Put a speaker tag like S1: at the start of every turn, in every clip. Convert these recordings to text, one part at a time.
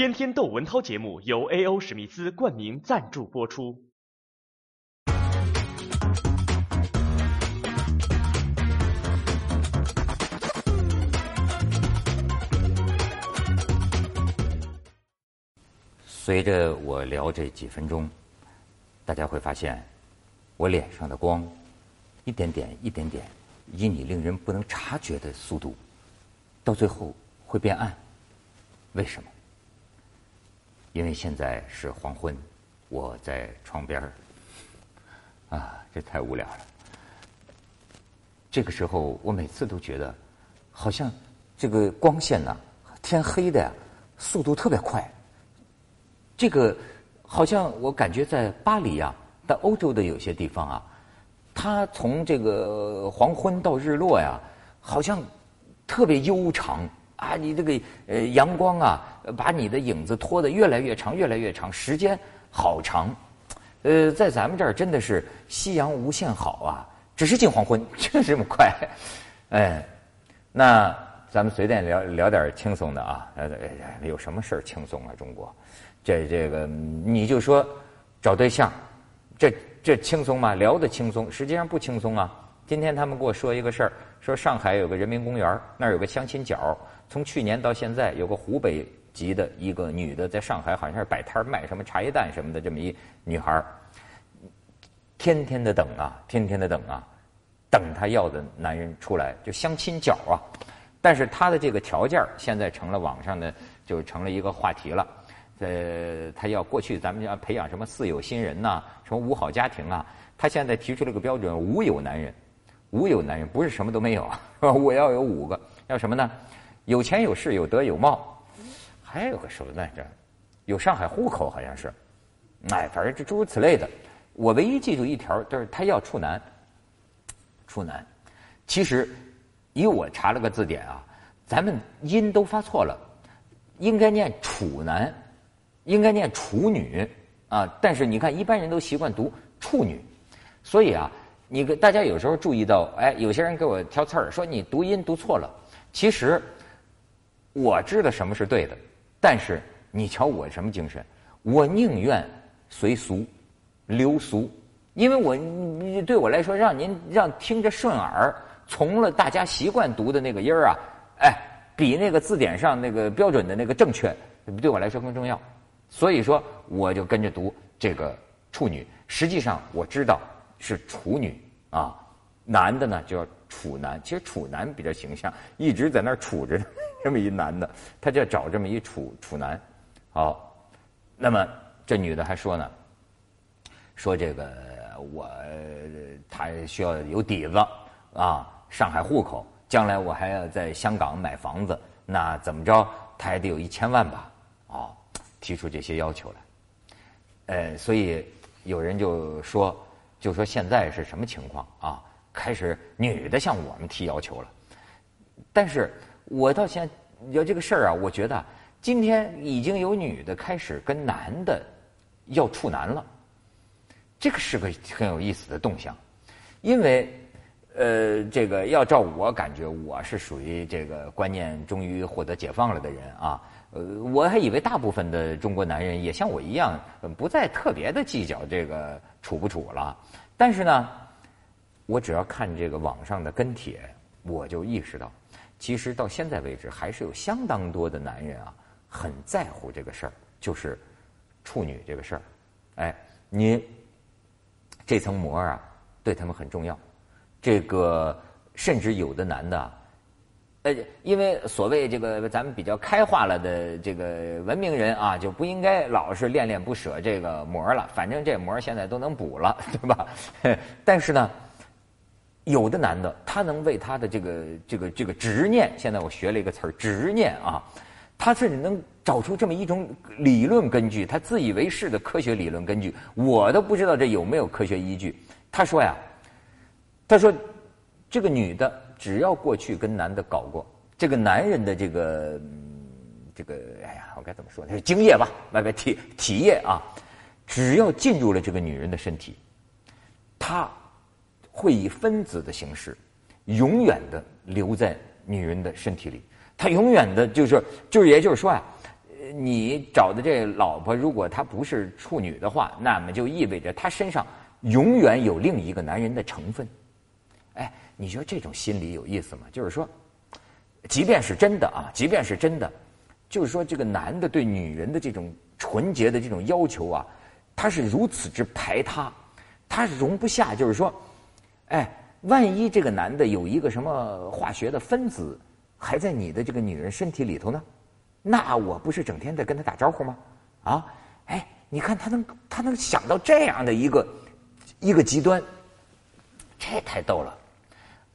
S1: 天天窦文涛节目由 A.O. 史密斯冠名赞助播出。
S2: 随着我聊这几分钟，大家会发现，我脸上的光，一点点、一点点，以你令人不能察觉的速度，到最后会变暗。为什么？因为现在是黄昏，我在窗边儿，啊，这太无聊了。这个时候，我每次都觉得，好像这个光线呐，天黑的呀，速度特别快。这个好像我感觉在巴黎啊，在欧洲的有些地方啊，它从这个黄昏到日落呀，好像特别悠长。啊，你这个呃阳光啊，把你的影子拖得越来越长，越来越长，时间好长。呃，在咱们这儿真的是夕阳无限好啊，只是近黄昏就 这么快。哎，那咱们随便聊聊点轻松的啊，呃，有什么事儿轻松啊？中国，这这个你就说找对象，这这轻松吗？聊的轻松，实际上不轻松啊。今天他们给我说一个事儿，说上海有个人民公园，那儿有个相亲角。从去年到现在，有个湖北籍的一个女的，在上海好像是摆摊卖什么茶叶蛋什么的，这么一女孩天天的等啊，天天的等啊，等她要的男人出来，就相亲角啊。但是她的这个条件现在成了网上的，就成了一个话题了。呃，她要过去，咱们要培养什么四有新人呐，什么五好家庭啊？她现在提出了个标准：五有男人，五有男人不是什么都没有啊，我要有五个，要什么呢？有钱有势有德有貌，还有个什么来着？有上海户口好像是，哎，反正就诸如此类的。我唯一记住一条，就是他要处男。处男，其实以我查了个字典啊，咱们音都发错了，应该念处男，应该念处女啊。但是你看，一般人都习惯读处女，所以啊，你大家有时候注意到，哎，有些人给我挑刺儿，说你读音读错了，其实。我知道什么是对的，但是你瞧我什么精神？我宁愿随俗、流俗，因为我对我来说，让您让听着顺耳，从了大家习惯读的那个音儿啊，哎，比那个字典上那个标准的那个正确，对我来说更重要。所以说，我就跟着读这个处女。实际上我知道是处女啊，男的呢叫处男。其实处男比较形象，一直在那儿处着。这么一男的，他就找这么一处处男，好，那么这女的还说呢，说这个我他需要有底子啊，上海户口，将来我还要在香港买房子，那怎么着他还得有一千万吧？哦，提出这些要求来，呃，所以有人就说，就说现在是什么情况啊？开始女的向我们提要求了，但是。我倒现有这个事儿啊，我觉得今天已经有女的开始跟男的要处男了，这个是个很有意思的动向，因为呃，这个要照我感觉，我是属于这个观念终于获得解放了的人啊，呃，我还以为大部分的中国男人也像我一样，不再特别的计较这个处不处了，但是呢，我只要看这个网上的跟帖，我就意识到。其实到现在为止，还是有相当多的男人啊，很在乎这个事儿，就是处女这个事儿。哎，你这层膜啊，对他们很重要。这个甚至有的男的，呃，因为所谓这个咱们比较开化了的这个文明人啊，就不应该老是恋恋不舍这个膜了。反正这膜现在都能补了，对吧？但是呢。有的男的，他能为他的这个这个这个执念，现在我学了一个词儿，执念啊，他甚至能找出这么一种理论根据，他自以为是的科学理论根据，我都不知道这有没有科学依据。他说呀，他说这个女的只要过去跟男的搞过，这个男人的这个这个，哎呀，我该怎么说？是精液吧，外边体体液啊，只要进入了这个女人的身体，他。会以分子的形式，永远的留在女人的身体里。它永远的，就是就是，也就是说啊，你找的这老婆如果她不是处女的话，那么就意味着她身上永远有另一个男人的成分。哎，你说这种心理有意思吗？就是说，即便是真的啊，即便是真的，就是说这个男的对女人的这种纯洁的这种要求啊，他是如此之排他，他容不下，就是说，哎。万一这个男的有一个什么化学的分子还在你的这个女人身体里头呢，那我不是整天在跟他打招呼吗？啊，哎，你看他能他能想到这样的一个一个极端，这太逗了。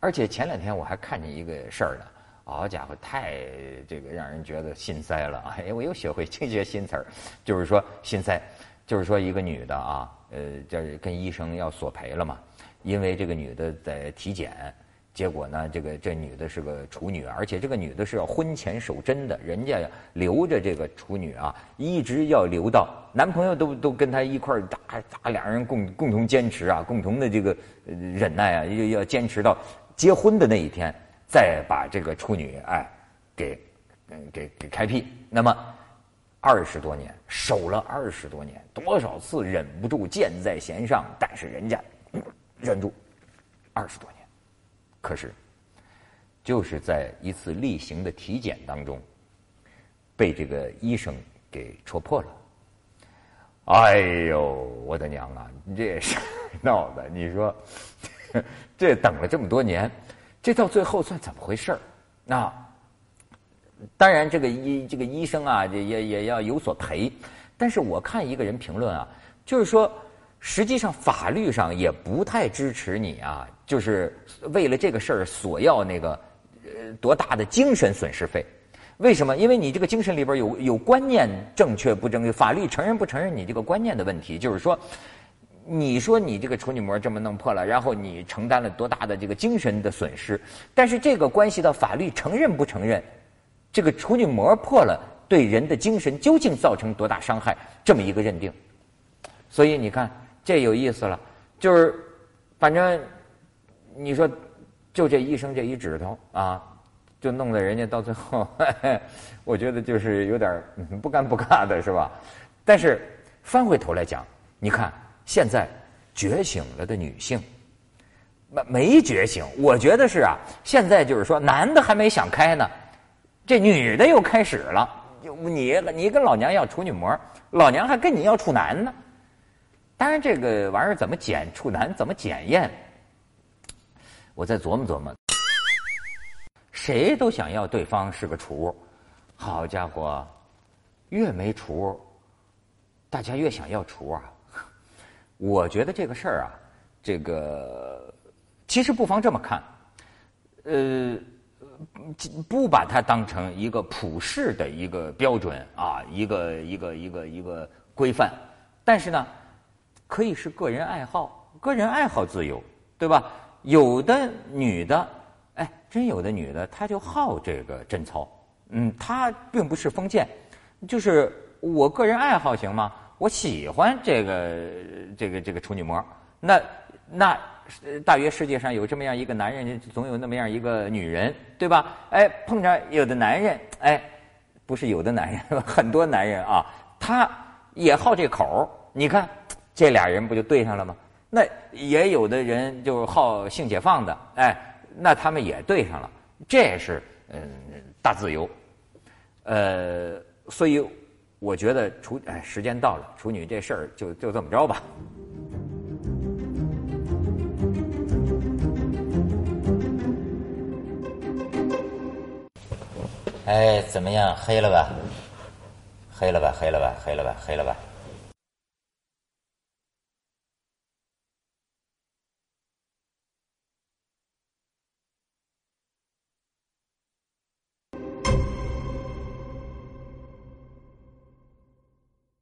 S2: 而且前两天我还看见一个事儿呢，好家伙，太这个让人觉得心塞了。哎，我又学会这些新词儿，就是说心塞，就是说一个女的啊，呃，就是跟医生要索赔了嘛。因为这个女的在体检，结果呢，这个这女的是个处女，而且这个女的是要婚前守贞的，人家留着这个处女啊，一直要留到男朋友都都跟她一块儿打打，两人共共同坚持啊，共同的这个忍耐啊，要要坚持到结婚的那一天，再把这个处女哎给给给开辟。那么二十多年守了二十多年，多少次忍不住箭在弦上，但是人家。忍住二十多年，可是就是在一次例行的体检当中，被这个医生给戳破了。哎呦，我的娘啊！你这事 闹的，你说 这等了这么多年，这到最后算怎么回事儿？那当然，这个医这个医生啊，也也也要有所赔。但是我看一个人评论啊，就是说。实际上，法律上也不太支持你啊，就是为了这个事儿索要那个呃多大的精神损失费？为什么？因为你这个精神里边有有观念正确不正确，法律承认不承认你这个观念的问题？就是说，你说你这个处女膜这么弄破了，然后你承担了多大的这个精神的损失？但是这个关系到法律承认不承认这个处女膜破了对人的精神究竟造成多大伤害？这么一个认定。所以你看。这有意思了，就是，反正你说，就这医生这一指头啊，就弄得人家到最后，我觉得就是有点不尴不尬的是吧？但是翻回头来讲，你看现在觉醒了的女性，没没觉醒？我觉得是啊，现在就是说，男的还没想开呢，这女的又开始了。你你跟老娘要处女膜，老娘还跟你要处男呢。当然，这个玩意儿怎么检处男怎么检验？我再琢磨琢磨。谁都想要对方是个厨，好家伙，越没厨，大家越想要厨啊！我觉得这个事儿啊，这个其实不妨这么看，呃，不把它当成一个普世的一个标准啊，一个一个一个一个规范，但是呢。可以是个人爱好，个人爱好自由，对吧？有的女的，哎，真有的女的，她就好这个贞操，嗯，她并不是封建，就是我个人爱好行吗？我喜欢这个这个这个处女膜，那那大约世界上有这么样一个男人，总有那么样一个女人，对吧？哎，碰着有的男人，哎，不是有的男人，很多男人啊，他也好这口你看。这俩人不就对上了吗？那也有的人就好性解放的，哎，那他们也对上了。这是嗯大自由，呃，所以我觉得处哎时间到了，处女这事儿就就这么着吧。哎，怎么样？黑了吧？黑了吧？黑了吧？黑了吧？黑了吧？